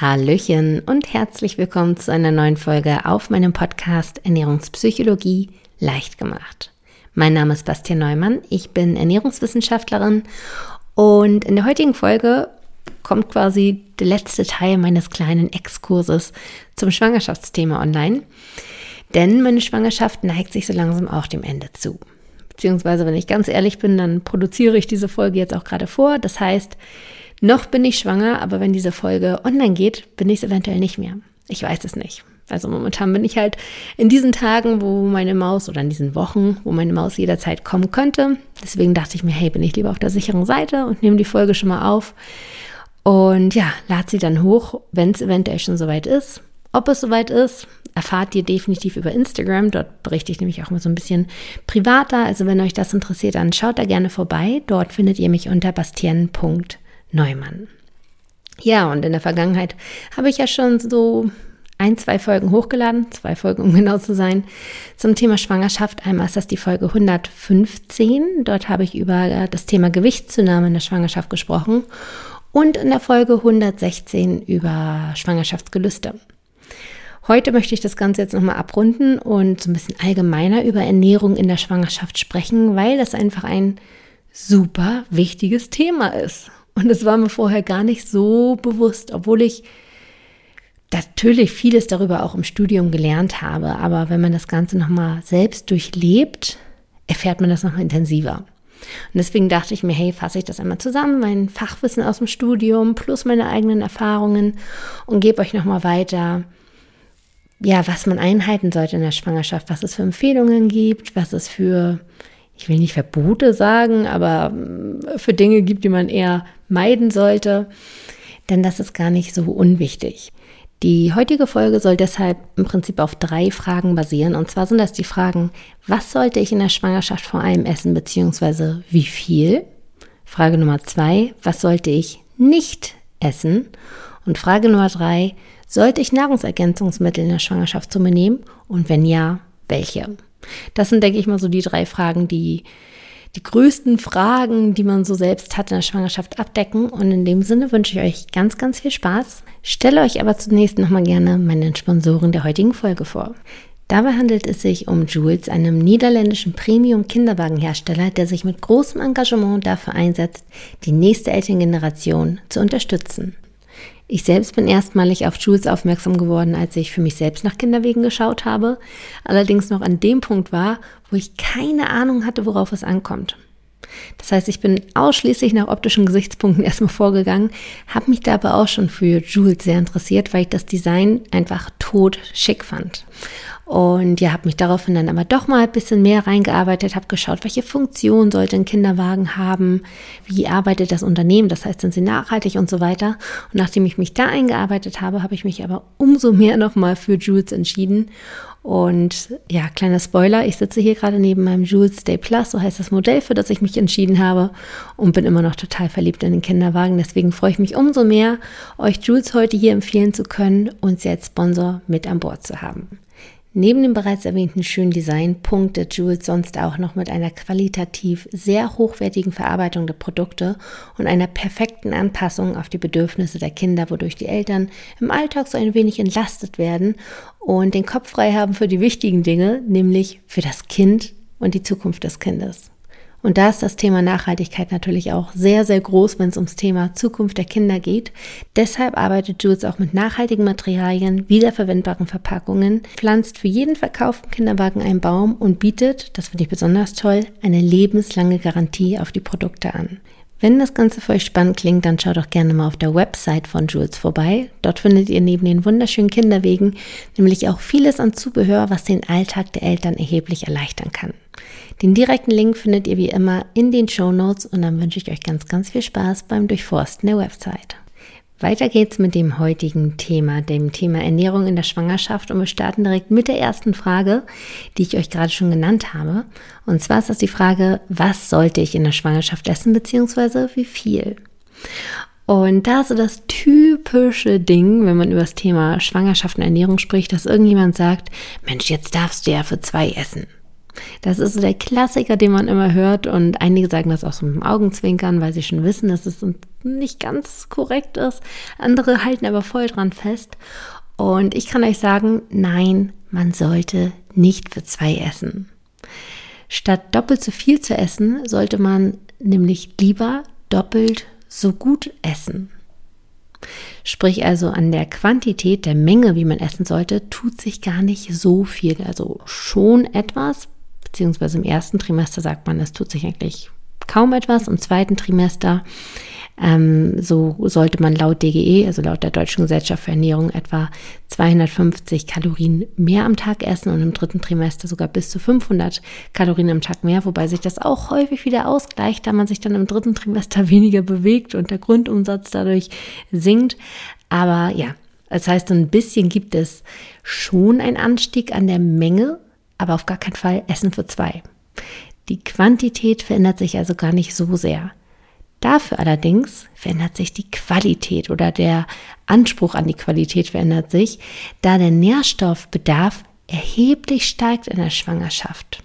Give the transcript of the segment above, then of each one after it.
Hallöchen und herzlich willkommen zu einer neuen Folge auf meinem Podcast Ernährungspsychologie leicht gemacht. Mein Name ist Bastian Neumann, ich bin Ernährungswissenschaftlerin und in der heutigen Folge kommt quasi der letzte Teil meines kleinen Exkurses zum Schwangerschaftsthema online. Denn meine Schwangerschaft neigt sich so langsam auch dem Ende zu. Beziehungsweise, wenn ich ganz ehrlich bin, dann produziere ich diese Folge jetzt auch gerade vor. Das heißt, noch bin ich schwanger, aber wenn diese Folge online geht, bin ich es eventuell nicht mehr. Ich weiß es nicht. Also momentan bin ich halt in diesen Tagen, wo meine Maus oder in diesen Wochen, wo meine Maus jederzeit kommen könnte. Deswegen dachte ich mir, hey, bin ich lieber auf der sicheren Seite und nehme die Folge schon mal auf. Und ja, lad sie dann hoch, wenn es eventuell schon soweit ist. Ob es soweit ist, erfahrt ihr definitiv über Instagram. Dort berichte ich nämlich auch mal so ein bisschen privater. Also wenn euch das interessiert, dann schaut da gerne vorbei. Dort findet ihr mich unter bastien.de Neumann. Ja, und in der Vergangenheit habe ich ja schon so ein, zwei Folgen hochgeladen, zwei Folgen, um genau zu sein, zum Thema Schwangerschaft. Einmal ist das die Folge 115. Dort habe ich über das Thema Gewichtszunahme in der Schwangerschaft gesprochen. Und in der Folge 116 über Schwangerschaftsgelüste. Heute möchte ich das Ganze jetzt nochmal abrunden und so ein bisschen allgemeiner über Ernährung in der Schwangerschaft sprechen, weil das einfach ein super wichtiges Thema ist. Und es war mir vorher gar nicht so bewusst, obwohl ich natürlich vieles darüber auch im Studium gelernt habe. Aber wenn man das Ganze nochmal selbst durchlebt, erfährt man das noch intensiver. Und deswegen dachte ich mir, hey, fasse ich das einmal zusammen, mein Fachwissen aus dem Studium plus meine eigenen Erfahrungen und gebe euch nochmal weiter, ja, was man einhalten sollte in der Schwangerschaft, was es für Empfehlungen gibt, was es für ich will nicht Verbote sagen, aber mm, für Dinge gibt, die man eher meiden sollte, denn das ist gar nicht so unwichtig. Die heutige Folge soll deshalb im Prinzip auf drei Fragen basieren. Und zwar sind das die Fragen, was sollte ich in der Schwangerschaft vor allem essen, beziehungsweise wie viel? Frage Nummer zwei, was sollte ich nicht essen? Und Frage Nummer drei, sollte ich Nahrungsergänzungsmittel in der Schwangerschaft zu mir nehmen? Und wenn ja, welche? Das sind, denke ich mal, so die drei Fragen, die die größten Fragen, die man so selbst hat in der Schwangerschaft abdecken. Und in dem Sinne wünsche ich euch ganz, ganz viel Spaß. Stelle euch aber zunächst nochmal gerne meinen Sponsoren der heutigen Folge vor. Dabei handelt es sich um Jules, einem niederländischen Premium-Kinderwagenhersteller, der sich mit großem Engagement dafür einsetzt, die nächste Elterngeneration zu unterstützen. Ich selbst bin erstmalig auf Jules aufmerksam geworden, als ich für mich selbst nach Kinderwegen geschaut habe, allerdings noch an dem Punkt war, wo ich keine Ahnung hatte, worauf es ankommt. Das heißt, ich bin ausschließlich nach optischen Gesichtspunkten erstmal vorgegangen, habe mich dabei auch schon für Jules sehr interessiert, weil ich das Design einfach tot schick fand. Und ja, habe mich daraufhin dann aber doch mal ein bisschen mehr reingearbeitet, habe geschaut, welche Funktion sollte ein Kinderwagen haben, wie arbeitet das Unternehmen, das heißt, sind sie nachhaltig und so weiter. Und nachdem ich mich da eingearbeitet habe, habe ich mich aber umso mehr nochmal für Jules entschieden. Und ja, kleiner Spoiler, ich sitze hier gerade neben meinem Jules Stay Plus, so heißt das Modell, für das ich mich entschieden habe und bin immer noch total verliebt in den Kinderwagen. Deswegen freue ich mich umso mehr, euch Jules heute hier empfehlen zu können und sie als Sponsor mit an Bord zu haben. Neben dem bereits erwähnten schönen Design punktet Jules sonst auch noch mit einer qualitativ sehr hochwertigen Verarbeitung der Produkte und einer perfekten Anpassung auf die Bedürfnisse der Kinder, wodurch die Eltern im Alltag so ein wenig entlastet werden und den Kopf frei haben für die wichtigen Dinge, nämlich für das Kind und die Zukunft des Kindes. Und da ist das Thema Nachhaltigkeit natürlich auch sehr, sehr groß, wenn es ums Thema Zukunft der Kinder geht. Deshalb arbeitet Jules auch mit nachhaltigen Materialien, wiederverwendbaren Verpackungen, pflanzt für jeden verkauften Kinderwagen einen Baum und bietet, das finde ich besonders toll, eine lebenslange Garantie auf die Produkte an. Wenn das Ganze für euch spannend klingt, dann schaut doch gerne mal auf der Website von Jules vorbei. Dort findet ihr neben den wunderschönen Kinderwegen nämlich auch vieles an Zubehör, was den Alltag der Eltern erheblich erleichtern kann. Den direkten Link findet ihr wie immer in den Show Notes und dann wünsche ich euch ganz, ganz viel Spaß beim Durchforsten der Website. Weiter geht's mit dem heutigen Thema, dem Thema Ernährung in der Schwangerschaft und wir starten direkt mit der ersten Frage, die ich euch gerade schon genannt habe. Und zwar ist das die Frage, was sollte ich in der Schwangerschaft essen beziehungsweise wie viel? Und da ist so das typische Ding, wenn man über das Thema Schwangerschaft und Ernährung spricht, dass irgendjemand sagt, Mensch, jetzt darfst du ja für zwei essen. Das ist so der Klassiker, den man immer hört und einige sagen das auch so mit dem Augenzwinkern, weil sie schon wissen, dass es nicht ganz korrekt ist. Andere halten aber voll dran fest. Und ich kann euch sagen, nein, man sollte nicht für zwei essen. Statt doppelt so viel zu essen, sollte man nämlich lieber doppelt so gut essen. Sprich also an der Quantität, der Menge, wie man essen sollte, tut sich gar nicht so viel. Also schon etwas, beziehungsweise im ersten Trimester sagt man, es tut sich eigentlich kaum etwas. Im zweiten Trimester ähm, so sollte man laut DGE, also laut der Deutschen Gesellschaft für Ernährung, etwa 250 Kalorien mehr am Tag essen und im dritten Trimester sogar bis zu 500 Kalorien am Tag mehr, wobei sich das auch häufig wieder ausgleicht, da man sich dann im dritten Trimester weniger bewegt und der Grundumsatz dadurch sinkt. Aber ja, das heißt, ein bisschen gibt es schon einen Anstieg an der Menge, aber auf gar keinen Fall Essen für zwei. Die Quantität verändert sich also gar nicht so sehr. Dafür allerdings verändert sich die Qualität oder der Anspruch an die Qualität verändert sich, da der Nährstoffbedarf erheblich steigt in der Schwangerschaft.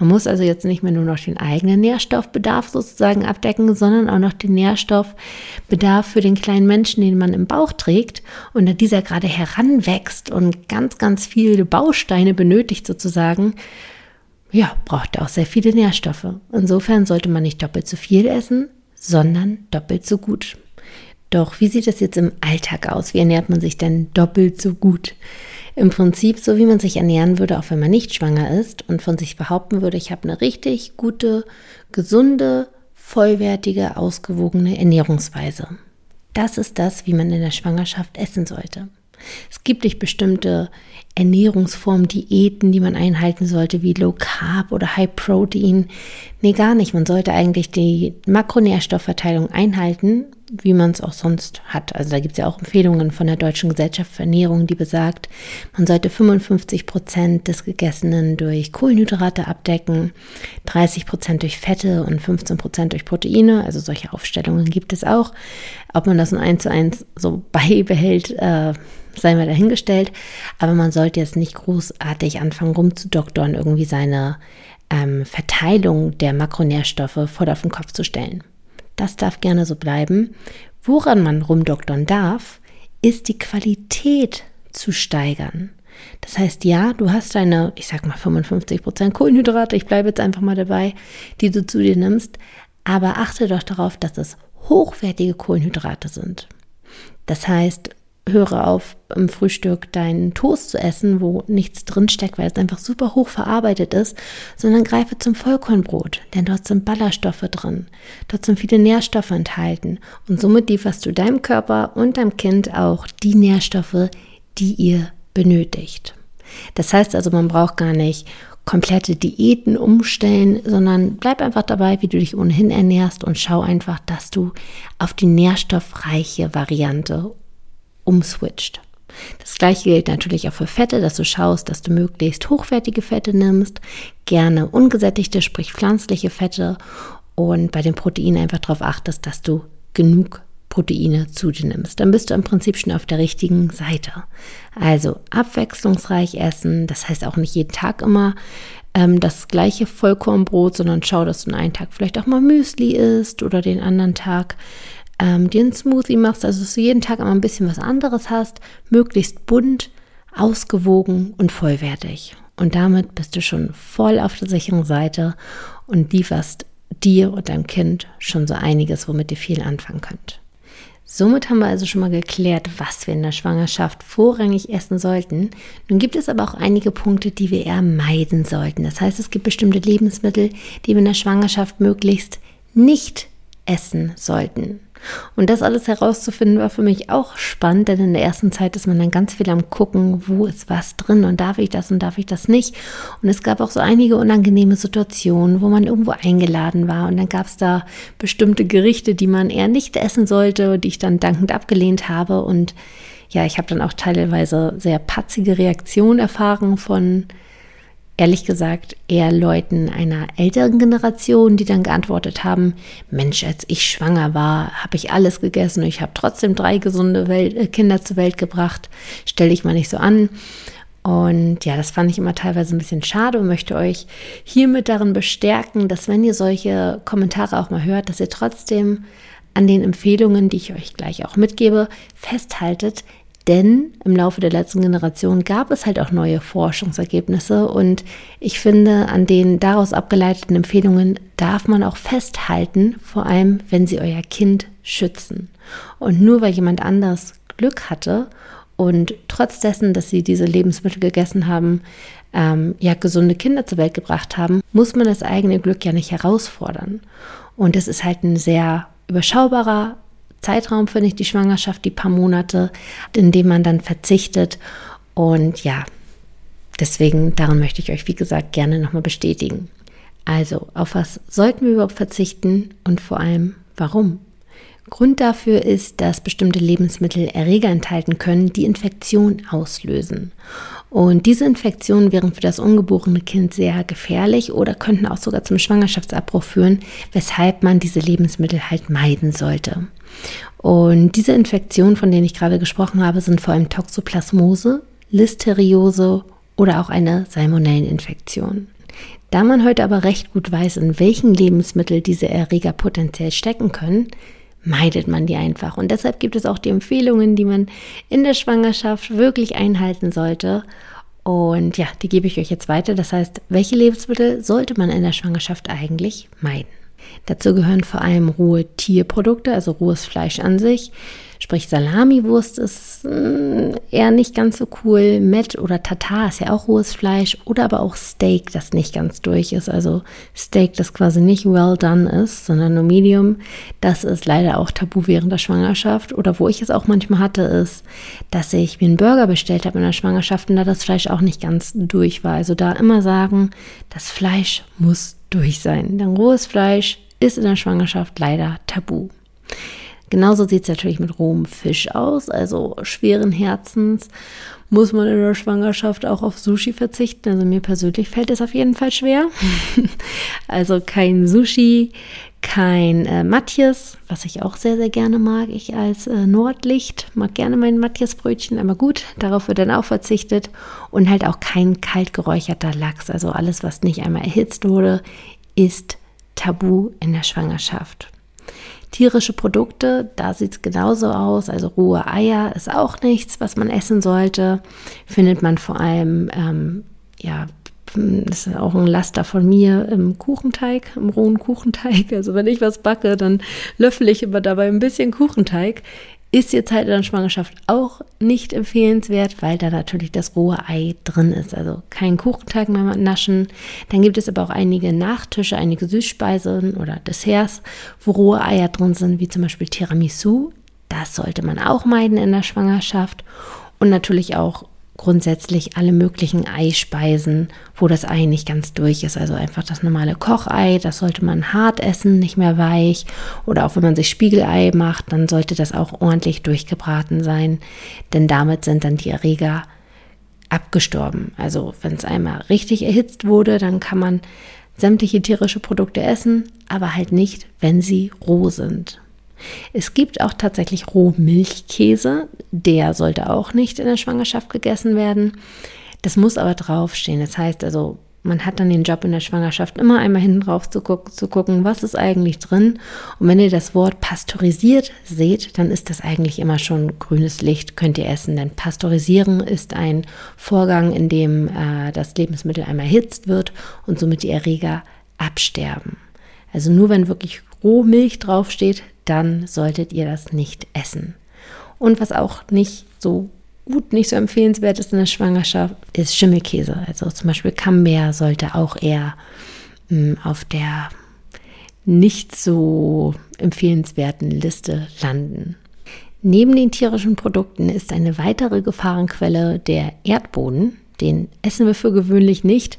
Man muss also jetzt nicht mehr nur noch den eigenen Nährstoffbedarf sozusagen abdecken, sondern auch noch den Nährstoffbedarf für den kleinen Menschen, den man im Bauch trägt und da dieser gerade heranwächst und ganz, ganz viele Bausteine benötigt sozusagen, ja, braucht auch sehr viele Nährstoffe. Insofern sollte man nicht doppelt so viel essen, sondern doppelt so gut. Doch wie sieht es jetzt im Alltag aus? Wie ernährt man sich denn doppelt so gut? Im Prinzip so, wie man sich ernähren würde, auch wenn man nicht schwanger ist und von sich behaupten würde, ich habe eine richtig gute, gesunde, vollwertige, ausgewogene Ernährungsweise. Das ist das, wie man in der Schwangerschaft essen sollte. Es gibt nicht bestimmte Ernährungsformen, Diäten, die man einhalten sollte, wie Low Carb oder High Protein. Nee, gar nicht. Man sollte eigentlich die Makronährstoffverteilung einhalten, wie man es auch sonst hat. Also da gibt es ja auch Empfehlungen von der Deutschen Gesellschaft für Ernährung, die besagt, man sollte 55 Prozent des Gegessenen durch Kohlenhydrate abdecken, 30 Prozent durch Fette und 15 Prozent durch Proteine. Also solche Aufstellungen gibt es auch. Ob man das in eins zu eins so beibehält, äh, sei mal dahingestellt. Aber man sollte jetzt nicht großartig anfangen rumzudoktern, irgendwie seine ähm, Verteilung der Makronährstoffe voll auf den Kopf zu stellen. Das darf gerne so bleiben. Woran man rumdoktern darf, ist die Qualität zu steigern. Das heißt, ja, du hast deine, ich sag mal 55% Kohlenhydrate, ich bleibe jetzt einfach mal dabei, die du zu dir nimmst, aber achte doch darauf, dass es hochwertige Kohlenhydrate sind. Das heißt, höre auf, im Frühstück deinen Toast zu essen, wo nichts drinsteckt, weil es einfach super hoch verarbeitet ist, sondern greife zum Vollkornbrot, denn dort sind Ballaststoffe drin. Dort sind viele Nährstoffe enthalten und somit lieferst du deinem Körper und deinem Kind auch die Nährstoffe, die ihr benötigt. Das heißt also, man braucht gar nicht komplette Diäten umstellen, sondern bleib einfach dabei, wie du dich ohnehin ernährst und schau einfach, dass du auf die nährstoffreiche Variante umswitcht. Das gleiche gilt natürlich auch für Fette, dass du schaust, dass du möglichst hochwertige Fette nimmst, gerne ungesättigte, sprich pflanzliche Fette und bei den Proteinen einfach darauf achtest, dass du genug Proteine zu dir nimmst. Dann bist du im Prinzip schon auf der richtigen Seite. Also abwechslungsreich essen, das heißt auch nicht jeden Tag immer ähm, das gleiche Vollkornbrot, sondern schau, dass du einen Tag vielleicht auch mal Müsli isst oder den anderen Tag ähm, dir einen Smoothie machst, also dass du jeden Tag immer ein bisschen was anderes hast, möglichst bunt, ausgewogen und vollwertig. Und damit bist du schon voll auf der sicheren Seite und lieferst dir und deinem Kind schon so einiges, womit ihr viel anfangen könnt. Somit haben wir also schon mal geklärt, was wir in der Schwangerschaft vorrangig essen sollten. Nun gibt es aber auch einige Punkte, die wir eher meiden sollten. Das heißt, es gibt bestimmte Lebensmittel, die wir in der Schwangerschaft möglichst nicht essen sollten. Und das alles herauszufinden war für mich auch spannend, denn in der ersten Zeit ist man dann ganz viel am Gucken, wo ist was drin und darf ich das und darf ich das nicht. Und es gab auch so einige unangenehme Situationen, wo man irgendwo eingeladen war und dann gab es da bestimmte Gerichte, die man eher nicht essen sollte, die ich dann dankend abgelehnt habe. Und ja, ich habe dann auch teilweise sehr patzige Reaktionen erfahren von ehrlich gesagt eher Leuten einer älteren Generation, die dann geantwortet haben, Mensch, als ich schwanger war, habe ich alles gegessen und ich habe trotzdem drei gesunde Welt, äh, Kinder zur Welt gebracht. Stell dich mal nicht so an. Und ja, das fand ich immer teilweise ein bisschen schade und möchte euch hiermit darin bestärken, dass wenn ihr solche Kommentare auch mal hört, dass ihr trotzdem an den Empfehlungen, die ich euch gleich auch mitgebe, festhaltet, denn im Laufe der letzten Generation gab es halt auch neue Forschungsergebnisse und ich finde, an den daraus abgeleiteten Empfehlungen darf man auch festhalten, vor allem wenn sie euer Kind schützen. Und nur weil jemand anders Glück hatte und trotz dessen, dass sie diese Lebensmittel gegessen haben, ähm, ja gesunde Kinder zur Welt gebracht haben, muss man das eigene Glück ja nicht herausfordern. Und es ist halt ein sehr überschaubarer Zeitraum, finde ich, die Schwangerschaft, die paar Monate, in dem man dann verzichtet. Und ja, deswegen, daran möchte ich euch, wie gesagt, gerne nochmal bestätigen. Also, auf was sollten wir überhaupt verzichten und vor allem, warum? Grund dafür ist, dass bestimmte Lebensmittel Erreger enthalten können, die Infektion auslösen. Und diese Infektionen wären für das ungeborene Kind sehr gefährlich oder könnten auch sogar zum Schwangerschaftsabbruch führen, weshalb man diese Lebensmittel halt meiden sollte. Und diese Infektionen, von denen ich gerade gesprochen habe, sind vor allem Toxoplasmose, Listeriose oder auch eine Salmonelleninfektion. Da man heute aber recht gut weiß, in welchen Lebensmitteln diese Erreger potenziell stecken können, meidet man die einfach. Und deshalb gibt es auch die Empfehlungen, die man in der Schwangerschaft wirklich einhalten sollte. Und ja, die gebe ich euch jetzt weiter. Das heißt, welche Lebensmittel sollte man in der Schwangerschaft eigentlich meiden? Dazu gehören vor allem rohe Tierprodukte, also rohes Fleisch an sich. Sprich, Salamiwurst ist mm, eher nicht ganz so cool. Met oder Tatar ist ja auch rohes Fleisch. Oder aber auch Steak, das nicht ganz durch ist. Also Steak, das quasi nicht well done ist, sondern nur medium. Das ist leider auch tabu während der Schwangerschaft. Oder wo ich es auch manchmal hatte, ist, dass ich mir einen Burger bestellt habe in der Schwangerschaft und da das Fleisch auch nicht ganz durch war. Also da immer sagen, das Fleisch muss durch sein. Denn rohes Fleisch ist in der Schwangerschaft leider tabu. Genauso sieht es natürlich mit rohem Fisch aus, also schweren Herzens muss man in der Schwangerschaft auch auf Sushi verzichten. Also mir persönlich fällt es auf jeden Fall schwer. also kein Sushi, kein äh, Matjes, was ich auch sehr, sehr gerne mag. Ich als äh, Nordlicht mag gerne mein Matjesbrötchen, aber gut, darauf wird dann auch verzichtet. Und halt auch kein kalt geräucherter Lachs. Also alles, was nicht einmal erhitzt wurde, ist tabu in der Schwangerschaft. Tierische Produkte, da sieht es genauso aus. Also rohe Eier ist auch nichts, was man essen sollte. Findet man vor allem, ähm, ja, das ist auch ein Laster von mir im Kuchenteig, im rohen Kuchenteig. Also wenn ich was backe, dann löffle ich immer dabei ein bisschen Kuchenteig. Ist jetzt halt in der Schwangerschaft auch nicht empfehlenswert, weil da natürlich das rohe Ei drin ist. Also kein Kuchenteig mehr naschen. Dann gibt es aber auch einige Nachtische, einige Süßspeisen oder Desserts, wo rohe Eier drin sind, wie zum Beispiel Tiramisu. Das sollte man auch meiden in der Schwangerschaft. Und natürlich auch grundsätzlich alle möglichen Eispeisen, wo das Ei nicht ganz durch ist. Also einfach das normale Kochei, das sollte man hart essen, nicht mehr weich. Oder auch wenn man sich Spiegelei macht, dann sollte das auch ordentlich durchgebraten sein, denn damit sind dann die Erreger abgestorben. Also wenn es einmal richtig erhitzt wurde, dann kann man sämtliche tierische Produkte essen, aber halt nicht, wenn sie roh sind. Es gibt auch tatsächlich Rohmilchkäse, der sollte auch nicht in der Schwangerschaft gegessen werden. Das muss aber draufstehen. Das heißt also, man hat dann den Job in der Schwangerschaft immer einmal hinten drauf zu, gucken, zu gucken, was ist eigentlich drin. Und wenn ihr das Wort pasteurisiert seht, dann ist das eigentlich immer schon grünes Licht, könnt ihr essen. Denn pasteurisieren ist ein Vorgang, in dem äh, das Lebensmittel einmal erhitzt wird und somit die Erreger absterben. Also nur wenn wirklich Rohmilch draufsteht, dann solltet ihr das nicht essen. Und was auch nicht so gut, nicht so empfehlenswert ist in der Schwangerschaft, ist Schimmelkäse. Also zum Beispiel Camembert sollte auch eher mh, hm, auf der nicht so empfehlenswerten Liste landen. Neben den tierischen Produkten ist eine weitere Gefahrenquelle der Erdboden. Den essen wir für gewöhnlich nicht,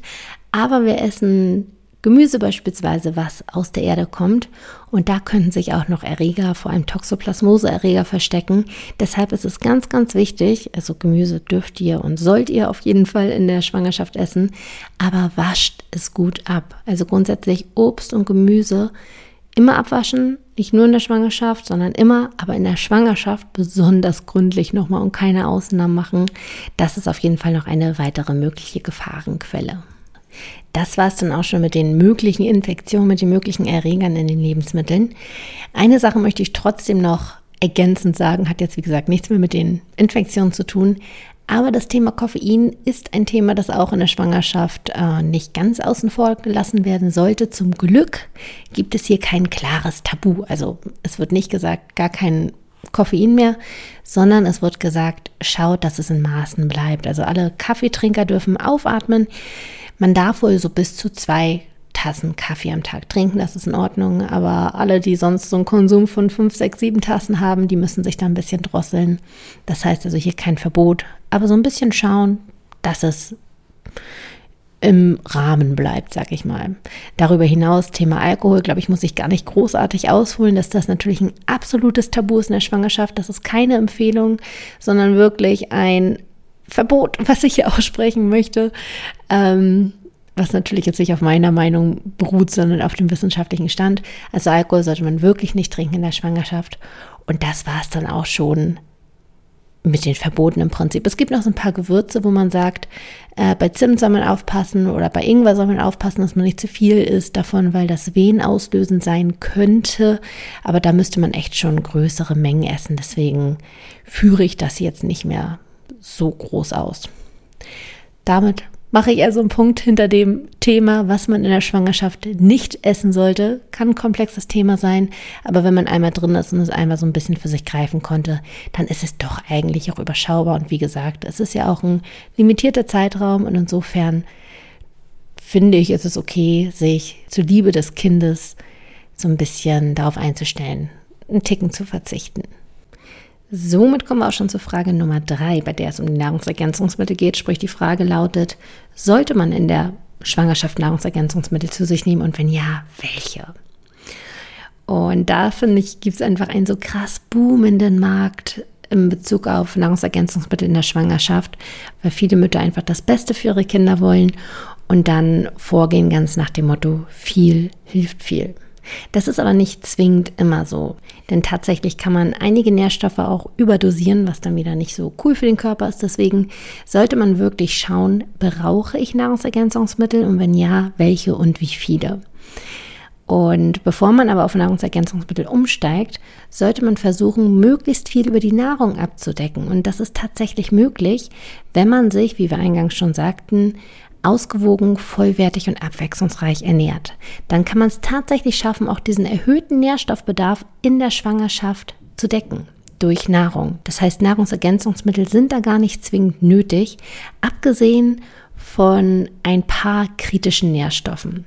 aber wir essen Gemüse beispielsweise, was aus der Erde kommt. Und da könnten sich auch noch Erreger, vor allem Toxoplasmose-Erreger verstecken. Deshalb ist es ganz, ganz wichtig, also Gemüse dürft ihr und sollt ihr auf jeden Fall in der Schwangerschaft essen, aber wascht es gut ab. Also grundsätzlich Obst und Gemüse immer abwaschen, nicht nur in der Schwangerschaft, sondern immer, aber in der Schwangerschaft besonders gründlich nochmal und keine Ausnahmen machen. Das ist auf jeden Fall noch eine weitere mögliche Gefahrenquelle. Das war es dann auch schon mit den möglichen Infektionen, mit den möglichen Erregern in den Lebensmitteln. Eine Sache möchte ich trotzdem noch ergänzend sagen, hat jetzt wie gesagt nichts mehr mit den Infektionen zu tun. Aber das Thema Koffein ist ein Thema, das auch in der Schwangerschaft äh, nicht ganz außen vor gelassen werden sollte. Zum Glück gibt es hier kein klares Tabu. Also es wird nicht gesagt, gar kein Koffein mehr, sondern es wird gesagt, schaut, dass es in Maßen bleibt. Also alle Kaffeetrinker dürfen aufatmen. Man darf wohl so bis zu zwei Tassen Kaffee am Tag trinken, das ist in Ordnung. Aber alle, die sonst so einen Konsum von fünf, sechs, sieben Tassen haben, die müssen sich da ein bisschen drosseln. Das heißt also hier kein Verbot, aber so ein bisschen schauen, dass es im Rahmen bleibt, sag ich mal. Darüber hinaus, Thema Alkohol, glaube ich, muss ich gar nicht großartig ausholen, dass das natürlich ein absolutes Tabu ist in der Schwangerschaft. Das ist keine Empfehlung, sondern wirklich ein Verbot, was ich hier aussprechen möchte. Ähm, was natürlich jetzt nicht auf meiner Meinung beruht, sondern auf dem wissenschaftlichen Stand. Also Alkohol sollte man wirklich nicht trinken in der Schwangerschaft. Und das war es dann auch schon mit den Verboten im Prinzip. Es gibt noch so ein paar Gewürze, wo man sagt, äh, bei Zimt soll man aufpassen oder bei Ingwer soll man aufpassen, dass man nicht zu viel isst davon, weil das Wehen auslösend sein könnte. Aber da müsste man echt schon größere Mengen essen. Deswegen führe ich das jetzt nicht mehr so groß aus. Damit mache ich also einen Punkt hinter dem Thema, was man in der Schwangerschaft nicht essen sollte. Kann ein komplexes Thema sein, aber wenn man einmal drin ist und es einmal so ein bisschen für sich greifen konnte, dann ist es doch eigentlich auch überschaubar. Und wie gesagt, es ist ja auch ein limitierter Zeitraum und insofern finde ich, ist es okay, sich zur Liebe des Kindes so ein bisschen darauf einzustellen, einen Ticken zu verzichten. Somit kommen wir auch schon zur Frage Nummer drei, bei der es um die Nahrungsergänzungsmittel geht. Sprich, die Frage lautet, sollte man in der Schwangerschaft Nahrungsergänzungsmittel zu sich nehmen und wenn ja, welche? Und da finde ich, gibt es einfach einen so krass boomenden Markt in Bezug auf Nahrungsergänzungsmittel in der Schwangerschaft, weil viele Mütter einfach das Beste für ihre Kinder wollen und dann vorgehen ganz nach dem Motto, viel hilft viel. Das ist aber nicht zwingend immer so, denn tatsächlich kann man einige Nährstoffe auch überdosieren, was dann wieder nicht so cool für den Körper ist. Deswegen sollte man wirklich schauen, brauche ich Nahrungsergänzungsmittel und wenn ja, welche und wie viele. Und bevor man aber auf Nahrungsergänzungsmittel umsteigt, sollte man versuchen, möglichst viel über die Nahrung abzudecken. Und das ist tatsächlich möglich, wenn man sich, wie wir eingangs schon sagten, ausgewogen, vollwertig und abwechslungsreich ernährt. Dann kann man es tatsächlich schaffen, auch diesen erhöhten Nährstoffbedarf in der Schwangerschaft zu decken durch Nahrung. Das heißt, Nahrungsergänzungsmittel sind da gar nicht zwingend nötig, abgesehen von ein paar kritischen Nährstoffen.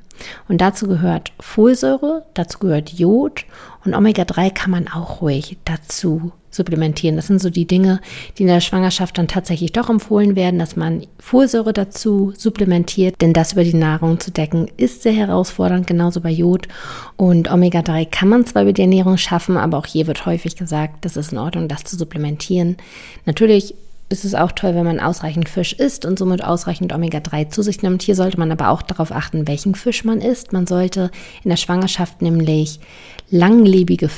Und dazu gehört Folsäure, dazu gehört Jod und Omega-3 kann man auch ruhig dazu supplementieren. Das sind so die Dinge, die in der Schwangerschaft dann tatsächlich doch empfohlen werden, dass man Folsäure dazu supplementiert, denn das über die Nahrung zu decken ist sehr herausfordernd, genauso bei Jod. Und Omega-3 kann man zwar über die Ernährung schaffen, aber auch hier wird häufig gesagt, das ist in Ordnung, das zu supplementieren. Natürlich ist es auch toll, wenn man ausreichend Fisch isst und somit ausreichend Omega-3 zu sich nimmt. Hier sollte man aber auch darauf achten, welchen Fisch man isst. Man sollte in der Schwangerschaft nämlich langlebige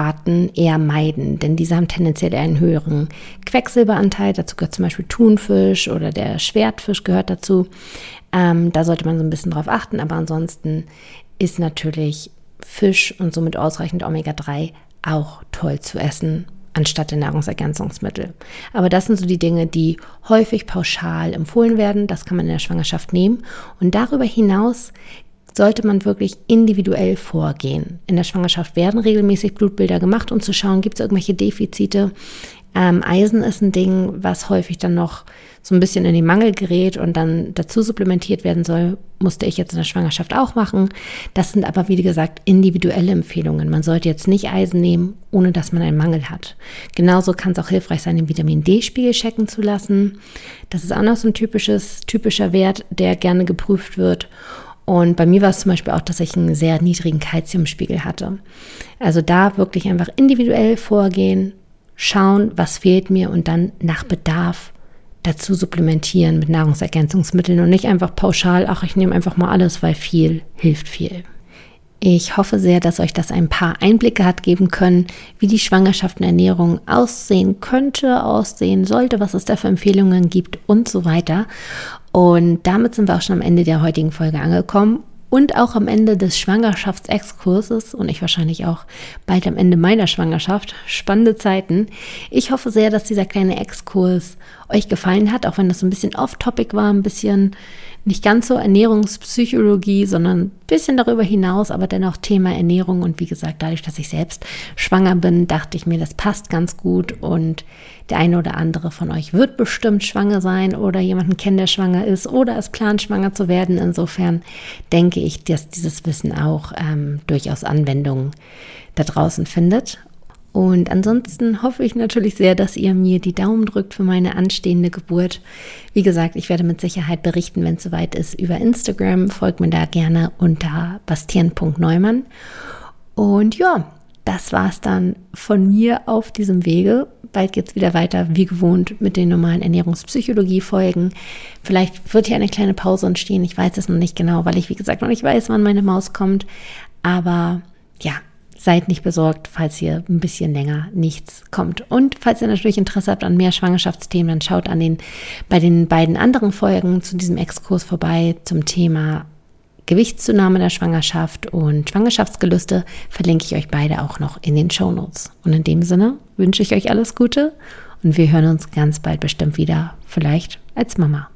Fischarten eher meiden, denn diese haben tendenziell einen höheren Quecksilberanteil. Dazu gehört zum Beispiel Thunfisch oder der Schwertfisch gehört dazu. Ähm, da sollte man so ein bisschen drauf achten, aber ansonsten ist natürlich Fisch und somit ausreichend Omega-3 auch toll zu essen anstatt der Nahrungsergänzungsmittel. Aber das sind so die Dinge, die häufig pauschal empfohlen werden. Das kann man in der Schwangerschaft nehmen. Und darüber hinaus sollte man wirklich individuell vorgehen. In der Schwangerschaft werden regelmäßig Blutbilder gemacht, um zu schauen, gibt es irgendwelche Defizite. Ähm, Eisen ist ein Ding, was häufig dann noch so ein bisschen in den Mangel gerät und dann dazu supplementiert werden soll, musste ich jetzt in der Schwangerschaft auch machen. Das sind aber, wie gesagt, individuelle Empfehlungen. Man sollte jetzt nicht Eisen nehmen, ohne dass man einen Mangel hat. Genauso kann es auch hilfreich sein, den Vitamin D-Spiegel checken zu lassen. Das ist auch noch so ein typisches, typischer Wert, der gerne geprüft wird. Und bei mir war es zum Beispiel auch, dass ich einen sehr niedrigen Kalziumspiegel hatte. Also da wirklich einfach individuell vorgehen, schauen, was fehlt mir und dann nach Bedarf dazu supplementieren mit Nahrungsergänzungsmitteln und nicht einfach pauschal, ach, ich nehme einfach mal alles, weil viel hilft viel. Ich hoffe sehr, dass euch das ein paar Einblicke hat geben können, wie die Schwangerschaft und Ernährung aussehen könnte, aussehen sollte, was es da für Empfehlungen gibt und so weiter. Und damit sind wir auch schon am Ende der heutigen Folge angekommen und auch am Ende des Schwangerschaftsexkurses und ich wahrscheinlich auch bald am Ende meiner Schwangerschaft. Spannende Zeiten. Ich hoffe sehr, dass dieser kleine Exkurs euch gefallen hat, auch wenn das so ein bisschen off-topic war, ein bisschen nicht ganz so Ernährungspsychologie, sondern bisschen darüber hinaus, aber dennoch Thema Ernährung. Und wie gesagt, dadurch, dass ich selbst schwanger bin, dachte ich mir, das passt ganz gut. Und der eine oder andere von euch wird bestimmt schwanger sein oder jemanden kennen, der schwanger ist oder es plant, schwanger zu werden. Insofern denke ich, dass dieses Wissen auch ähm, durchaus Anwendung da draußen findet. Und ansonsten hoffe ich natürlich sehr, dass ihr mir die Daumen drückt für meine anstehende Geburt. Wie gesagt, ich werde mit Sicherheit berichten, wenn es soweit ist, über Instagram. Folgt mir da gerne unter bastian.neumann. Und ja, das war es dann von mir auf diesem Wege. Bald geht es wieder weiter, wie gewohnt, mit den normalen Ernährungspsychologie-Folgen. Vielleicht wird hier eine kleine Pause entstehen. Ich weiß es noch nicht genau, weil ich, wie gesagt, noch nicht weiß, wann meine Maus kommt. Aber ja, seid nicht besorgt, falls hier ein bisschen länger nichts kommt. Und falls ihr natürlich Interesse habt an mehr Schwangerschaftsthemen, dann schaut an den, bei den beiden anderen Folgen zu diesem Exkurs vorbei zum Thema Gewichtszunahme der Schwangerschaft und Schwangerschaftsgelüste verlinke ich euch beide auch noch in den Show Notes. Und in dem Sinne wünsche ich euch alles Gute und wir hören uns ganz bald bestimmt wieder, vielleicht als Mama.